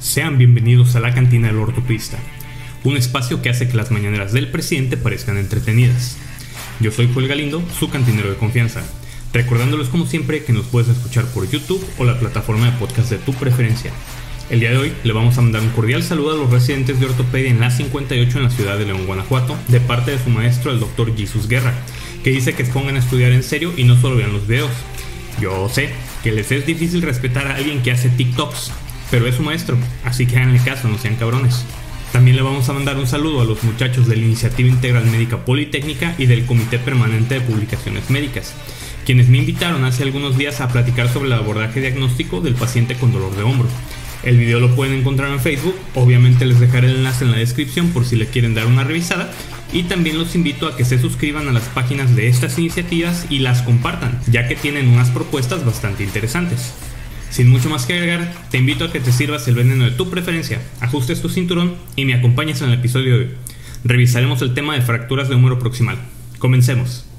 Sean bienvenidos a la cantina del ortopista, un espacio que hace que las mañaneras del presidente parezcan entretenidas. Yo soy Joel Galindo, su cantinero de confianza, recordándoles como siempre que nos puedes escuchar por YouTube o la plataforma de podcast de tu preferencia. El día de hoy le vamos a mandar un cordial saludo a los residentes de ortopedia en la 58 en la ciudad de León, Guanajuato, de parte de su maestro, el doctor Jesus Guerra, que dice que se pongan a estudiar en serio y no solo vean los videos. Yo sé que les es difícil respetar a alguien que hace TikToks, pero es su maestro, así que háganle caso, no sean cabrones. También le vamos a mandar un saludo a los muchachos de la Iniciativa Integral Médica Politécnica y del Comité Permanente de Publicaciones Médicas, quienes me invitaron hace algunos días a platicar sobre el abordaje diagnóstico del paciente con dolor de hombro. El video lo pueden encontrar en Facebook, obviamente les dejaré el enlace en la descripción por si le quieren dar una revisada y también los invito a que se suscriban a las páginas de estas iniciativas y las compartan, ya que tienen unas propuestas bastante interesantes. Sin mucho más que agregar, te invito a que te sirvas el veneno de tu preferencia, ajustes tu cinturón y me acompañes en el episodio de hoy. Revisaremos el tema de fracturas de húmero proximal. Comencemos.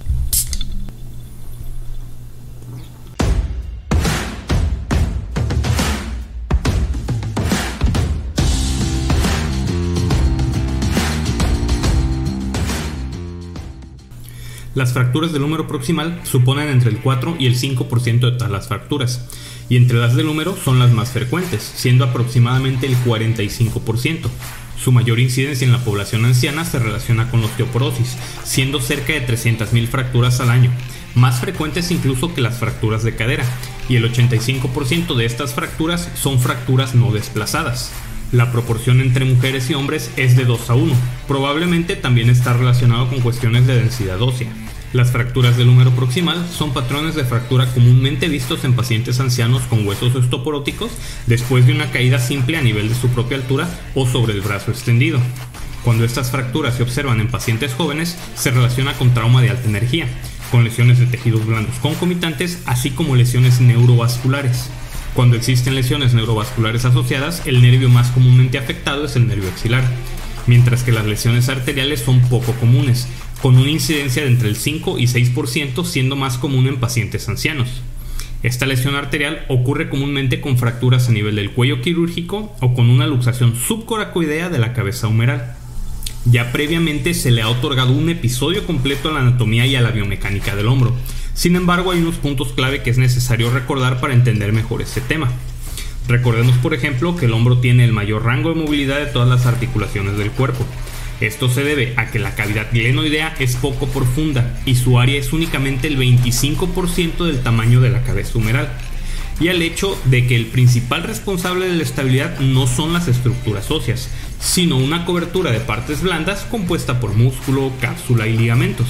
Las fracturas del húmero proximal suponen entre el 4 y el 5% de todas las fracturas y entre las del húmero son las más frecuentes, siendo aproximadamente el 45%. Su mayor incidencia en la población anciana se relaciona con la osteoporosis, siendo cerca de 300.000 fracturas al año, más frecuentes incluso que las fracturas de cadera, y el 85% de estas fracturas son fracturas no desplazadas. La proporción entre mujeres y hombres es de 2 a 1, probablemente también está relacionado con cuestiones de densidad ósea. Las fracturas del húmero proximal son patrones de fractura comúnmente vistos en pacientes ancianos con huesos osteoporóticos después de una caída simple a nivel de su propia altura o sobre el brazo extendido. Cuando estas fracturas se observan en pacientes jóvenes, se relaciona con trauma de alta energía, con lesiones de tejidos blandos concomitantes, así como lesiones neurovasculares. Cuando existen lesiones neurovasculares asociadas, el nervio más comúnmente afectado es el nervio axilar, mientras que las lesiones arteriales son poco comunes, con una incidencia de entre el 5 y 6% siendo más común en pacientes ancianos. Esta lesión arterial ocurre comúnmente con fracturas a nivel del cuello quirúrgico o con una luxación subcoracoidea de la cabeza humeral. Ya previamente se le ha otorgado un episodio completo a la anatomía y a la biomecánica del hombro. Sin embargo, hay unos puntos clave que es necesario recordar para entender mejor este tema. Recordemos, por ejemplo, que el hombro tiene el mayor rango de movilidad de todas las articulaciones del cuerpo. Esto se debe a que la cavidad glenoidea es poco profunda y su área es únicamente el 25% del tamaño de la cabeza humeral, y al hecho de que el principal responsable de la estabilidad no son las estructuras óseas, sino una cobertura de partes blandas compuesta por músculo, cápsula y ligamentos.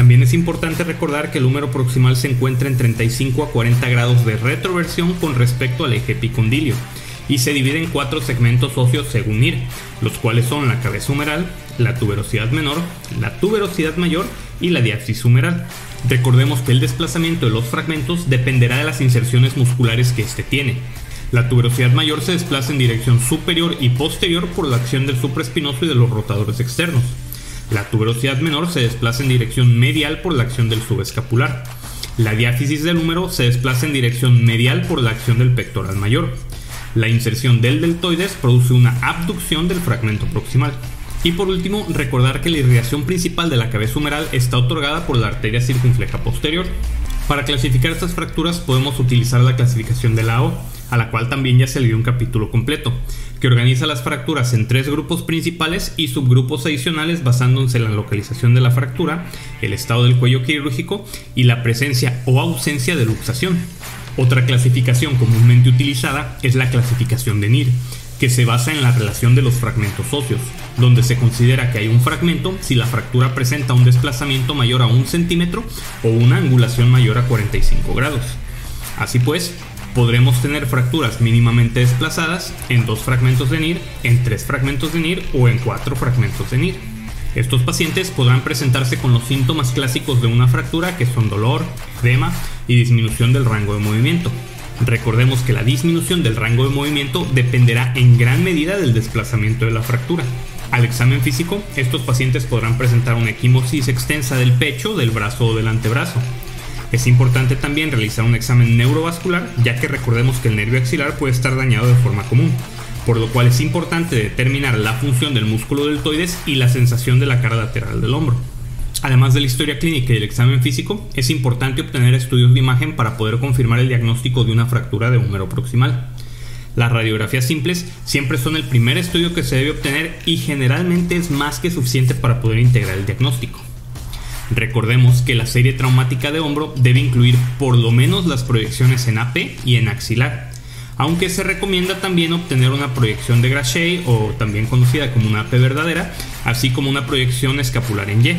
También es importante recordar que el húmero proximal se encuentra en 35 a 40 grados de retroversión con respecto al eje epicondilio, y se divide en cuatro segmentos óseos según IR, los cuales son la cabeza humeral, la tuberosidad menor, la tuberosidad mayor y la diapsis humeral. Recordemos que el desplazamiento de los fragmentos dependerá de las inserciones musculares que éste tiene. La tuberosidad mayor se desplaza en dirección superior y posterior por la acción del supraespinoso y de los rotadores externos. La tuberosidad menor se desplaza en dirección medial por la acción del subescapular. La diáfisis del húmero se desplaza en dirección medial por la acción del pectoral mayor. La inserción del deltoides produce una abducción del fragmento proximal. Y por último, recordar que la irrigación principal de la cabeza humeral está otorgada por la arteria circunfleja posterior. Para clasificar estas fracturas podemos utilizar la clasificación de la O, a la cual también ya se le dio un capítulo completo, que organiza las fracturas en tres grupos principales y subgrupos adicionales basándose en la localización de la fractura, el estado del cuello quirúrgico y la presencia o ausencia de luxación. Otra clasificación comúnmente utilizada es la clasificación de NIR, que se basa en la relación de los fragmentos óseos, donde se considera que hay un fragmento si la fractura presenta un desplazamiento mayor a un centímetro o una angulación mayor a 45 grados. Así pues, podremos tener fracturas mínimamente desplazadas en dos fragmentos de NIR, en tres fragmentos de NIR o en cuatro fragmentos de NIR. Estos pacientes podrán presentarse con los síntomas clásicos de una fractura que son dolor, edema y disminución del rango de movimiento. Recordemos que la disminución del rango de movimiento dependerá en gran medida del desplazamiento de la fractura. Al examen físico, estos pacientes podrán presentar una equimosis extensa del pecho, del brazo o del antebrazo. Es importante también realizar un examen neurovascular, ya que recordemos que el nervio axilar puede estar dañado de forma común, por lo cual es importante determinar la función del músculo deltoides y la sensación de la cara lateral del hombro. Además de la historia clínica y el examen físico, es importante obtener estudios de imagen para poder confirmar el diagnóstico de una fractura de húmero proximal. Las radiografías simples siempre son el primer estudio que se debe obtener y generalmente es más que suficiente para poder integrar el diagnóstico. Recordemos que la serie traumática de hombro debe incluir por lo menos las proyecciones en AP y en axilar, aunque se recomienda también obtener una proyección de Grachet o también conocida como una AP verdadera, así como una proyección escapular en Y.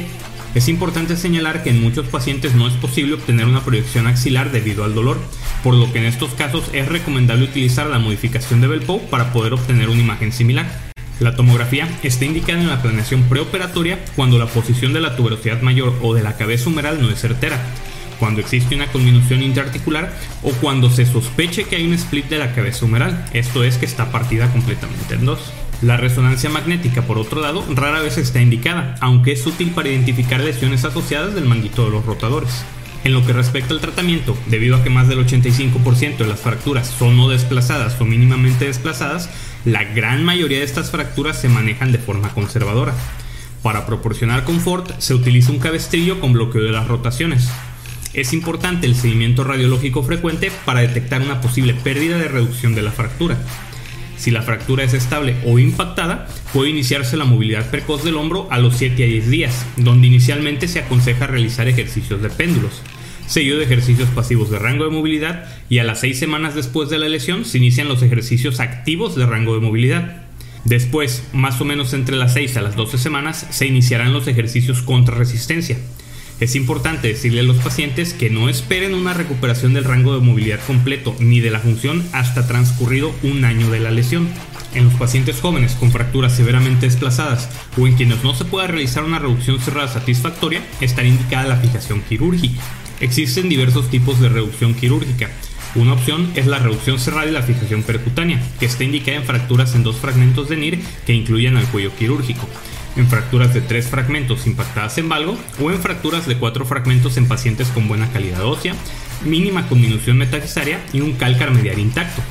Es importante señalar que en muchos pacientes no es posible obtener una proyección axilar debido al dolor, por lo que en estos casos es recomendable utilizar la modificación de Belpo para poder obtener una imagen similar. La tomografía está indicada en la planeación preoperatoria cuando la posición de la tuberosidad mayor o de la cabeza humeral no es certera, cuando existe una conminución interarticular o cuando se sospeche que hay un split de la cabeza humeral, esto es que está partida completamente en dos. La resonancia magnética, por otro lado, rara vez está indicada, aunque es útil para identificar lesiones asociadas del manguito de los rotadores. En lo que respecta al tratamiento, debido a que más del 85% de las fracturas son no desplazadas o mínimamente desplazadas, la gran mayoría de estas fracturas se manejan de forma conservadora. Para proporcionar confort se utiliza un cabestrillo con bloqueo de las rotaciones. Es importante el seguimiento radiológico frecuente para detectar una posible pérdida de reducción de la fractura. Si la fractura es estable o impactada, puede iniciarse la movilidad precoz del hombro a los 7 a 10 días, donde inicialmente se aconseja realizar ejercicios de péndulos, seguido de ejercicios pasivos de rango de movilidad y a las 6 semanas después de la lesión se inician los ejercicios activos de rango de movilidad. Después, más o menos entre las 6 a las 12 semanas, se iniciarán los ejercicios contra resistencia, es importante decirle a los pacientes que no esperen una recuperación del rango de movilidad completo ni de la función hasta transcurrido un año de la lesión. En los pacientes jóvenes con fracturas severamente desplazadas o en quienes no se pueda realizar una reducción cerrada satisfactoria, estará indicada la fijación quirúrgica. Existen diversos tipos de reducción quirúrgica. Una opción es la reducción cerrada y la fijación percutánea, que está indicada en fracturas en dos fragmentos de NIR que incluyen al cuello quirúrgico en fracturas de tres fragmentos impactadas en valgo o en fracturas de cuatro fragmentos en pacientes con buena calidad ósea, mínima conminución metafisaria y un cálcar medial intacto.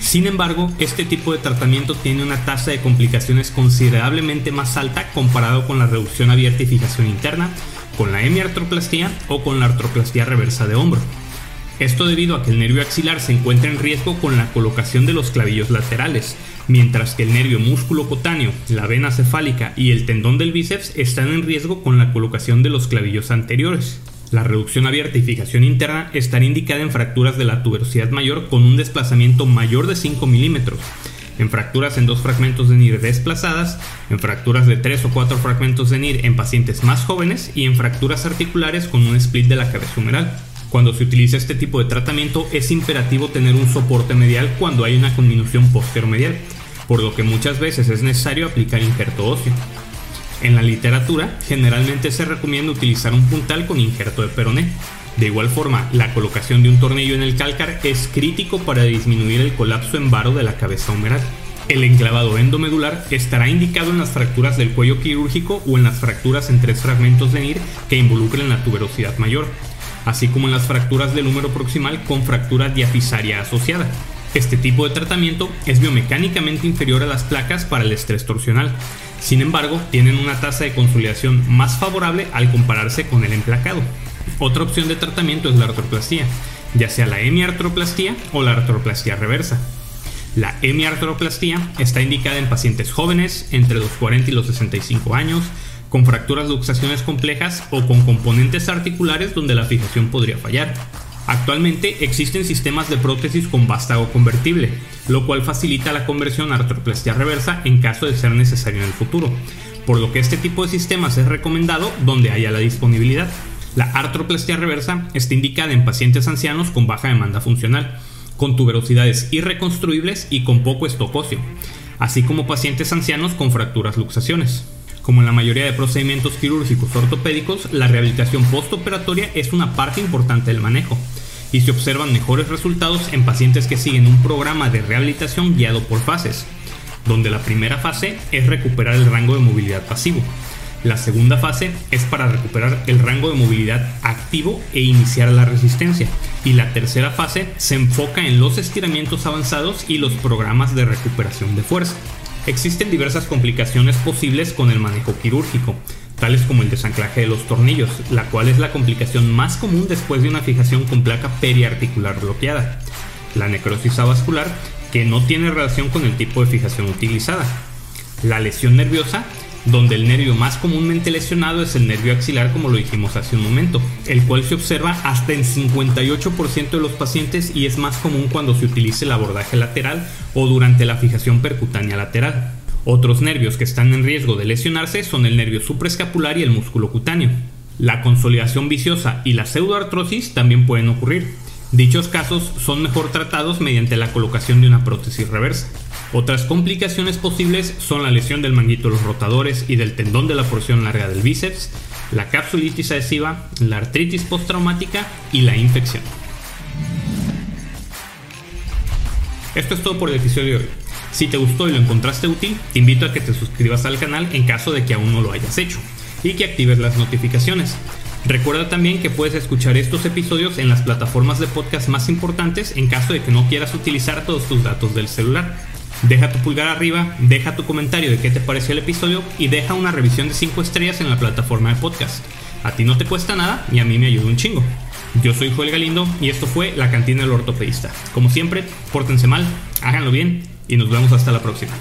Sin embargo, este tipo de tratamiento tiene una tasa de complicaciones considerablemente más alta comparado con la reducción abierta y fijación interna, con la hemiartroplastía o con la artroplastía reversa de hombro. Esto debido a que el nervio axilar se encuentra en riesgo con la colocación de los clavillos laterales, mientras que el nervio músculo cutáneo, la vena cefálica y el tendón del bíceps están en riesgo con la colocación de los clavillos anteriores. La reducción abierta y fijación interna estará indicada en fracturas de la tuberosidad mayor con un desplazamiento mayor de 5 milímetros, en fracturas en dos fragmentos de NIR desplazadas, en fracturas de 3 o 4 fragmentos de NIR en pacientes más jóvenes y en fracturas articulares con un split de la cabeza humeral. Cuando se utiliza este tipo de tratamiento es imperativo tener un soporte medial cuando hay una conminución posteromedial, por lo que muchas veces es necesario aplicar injerto óseo. En la literatura, generalmente se recomienda utilizar un puntal con injerto de peroné. De igual forma, la colocación de un tornillo en el cálcar es crítico para disminuir el colapso en varo de la cabeza humeral. El enclavado endomedular estará indicado en las fracturas del cuello quirúrgico o en las fracturas en tres fragmentos de NIR que involucren la tuberosidad mayor, así como en las fracturas del húmero proximal con fractura diafisaria asociada. Este tipo de tratamiento es biomecánicamente inferior a las placas para el estrés torsional. Sin embargo, tienen una tasa de consolidación más favorable al compararse con el emplacado. Otra opción de tratamiento es la artroplastía, ya sea la hemiartroplastía o la artroplastía reversa. La hemiartroplastía está indicada en pacientes jóvenes entre los 40 y los 65 años con fracturas luxaciones complejas o con componentes articulares donde la fijación podría fallar. Actualmente existen sistemas de prótesis con vástago convertible, lo cual facilita la conversión a artroplastia reversa en caso de ser necesario en el futuro, por lo que este tipo de sistemas es recomendado donde haya la disponibilidad. La artroplastia reversa está indicada en pacientes ancianos con baja demanda funcional, con tuberosidades irreconstruibles y con poco estococio, así como pacientes ancianos con fracturas luxaciones. Como en la mayoría de procedimientos quirúrgicos ortopédicos, la rehabilitación postoperatoria es una parte importante del manejo y se observan mejores resultados en pacientes que siguen un programa de rehabilitación guiado por fases, donde la primera fase es recuperar el rango de movilidad pasivo, La segunda fase es para recuperar el rango de movilidad activo e iniciar la resistencia. Y la tercera fase se enfoca en los estiramientos avanzados y los programas de recuperación de fuerza. Existen diversas complicaciones posibles con el manejo quirúrgico, tales como el desanclaje de los tornillos, la cual es la complicación más común después de una fijación con placa periarticular bloqueada. La necrosis avascular, que no tiene relación con el tipo de fijación utilizada. La lesión nerviosa, donde el nervio más comúnmente lesionado es el nervio axilar como lo dijimos hace un momento, el cual se observa hasta en 58% de los pacientes y es más común cuando se utiliza el abordaje lateral o durante la fijación percutánea lateral. Otros nervios que están en riesgo de lesionarse son el nervio supraescapular y el músculo cutáneo. La consolidación viciosa y la pseudoartrosis también pueden ocurrir. Dichos casos son mejor tratados mediante la colocación de una prótesis reversa. Otras complicaciones posibles son la lesión del manguito de los rotadores y del tendón de la porción larga del bíceps, la capsulitis adhesiva, la artritis postraumática y la infección. Esto es todo por el episodio de hoy. Si te gustó y lo encontraste útil, te invito a que te suscribas al canal en caso de que aún no lo hayas hecho y que actives las notificaciones. Recuerda también que puedes escuchar estos episodios en las plataformas de podcast más importantes en caso de que no quieras utilizar todos tus datos del celular. Deja tu pulgar arriba, deja tu comentario de qué te pareció el episodio y deja una revisión de 5 estrellas en la plataforma de podcast. A ti no te cuesta nada y a mí me ayuda un chingo. Yo soy Joel Galindo y esto fue La Cantina del Ortopedista. Como siempre, pórtense mal, háganlo bien y nos vemos hasta la próxima.